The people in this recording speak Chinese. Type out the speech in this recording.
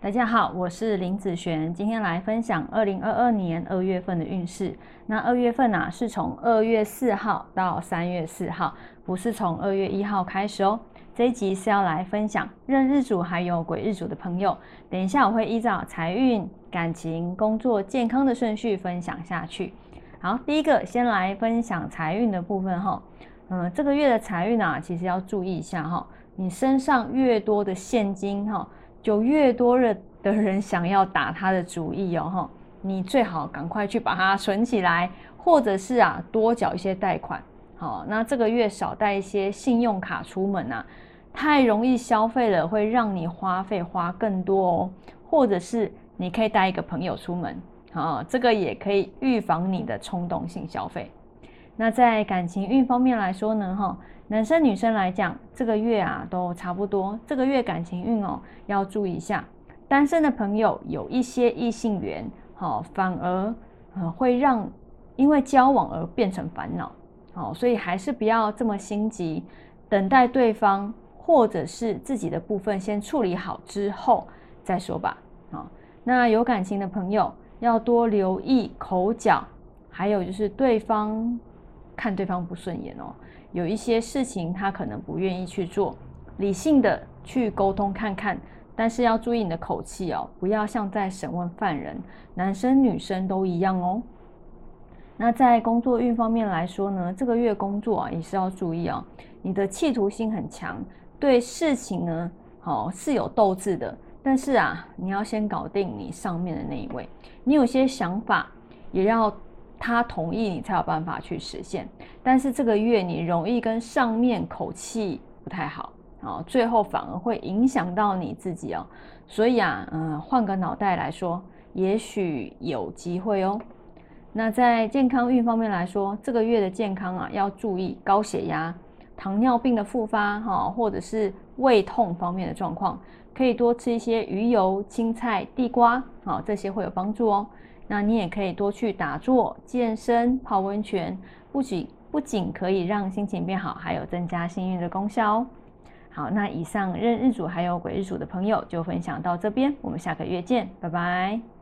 大家好，我是林子璇，今天来分享二零二二年二月份的运势。那二月份啊，是从二月四号到三月四号，不是从二月一号开始哦。这一集是要来分享任日主还有癸日主的朋友。等一下我会依照财运、感情、工作、健康的顺序分享下去。好，第一个先来分享财运的部分哈。嗯，这个月的财运啊，其实要注意一下哈。你身上越多的现金哈。有越多的的人想要打他的主意哦，哈，你最好赶快去把它存起来，或者是啊多缴一些贷款，好，那这个月少带一些信用卡出门啊，太容易消费了，会让你花费花更多哦，或者是你可以带一个朋友出门，好，这个也可以预防你的冲动性消费。那在感情运方面来说呢，哈。男生女生来讲，这个月啊都差不多。这个月感情运哦，要注意一下。单身的朋友有一些异性缘，好，反而呃会让因为交往而变成烦恼，好，所以还是不要这么心急，等待对方或者是自己的部分先处理好之后再说吧。好，那有感情的朋友要多留意口角，还有就是对方看对方不顺眼哦。有一些事情他可能不愿意去做，理性的去沟通看看，但是要注意你的口气哦，不要像在审问犯人，男生女生都一样哦。那在工作运方面来说呢，这个月工作啊也是要注意哦，你的企图心很强，对事情呢，好是有斗志的，但是啊，你要先搞定你上面的那一位，你有些想法也要。他同意你才有办法去实现，但是这个月你容易跟上面口气不太好啊，最后反而会影响到你自己哦。所以啊，嗯，换个脑袋来说，也许有机会哦。那在健康运方面来说，这个月的健康啊要注意高血压、糖尿病的复发哈，或者是胃痛方面的状况，可以多吃一些鱼油、青菜、地瓜，好，这些会有帮助哦。那你也可以多去打坐、健身、泡温泉，不仅不仅可以让心情变好，还有增加幸运的功效哦。好，那以上任日主还有鬼日主的朋友就分享到这边，我们下个月见，拜拜。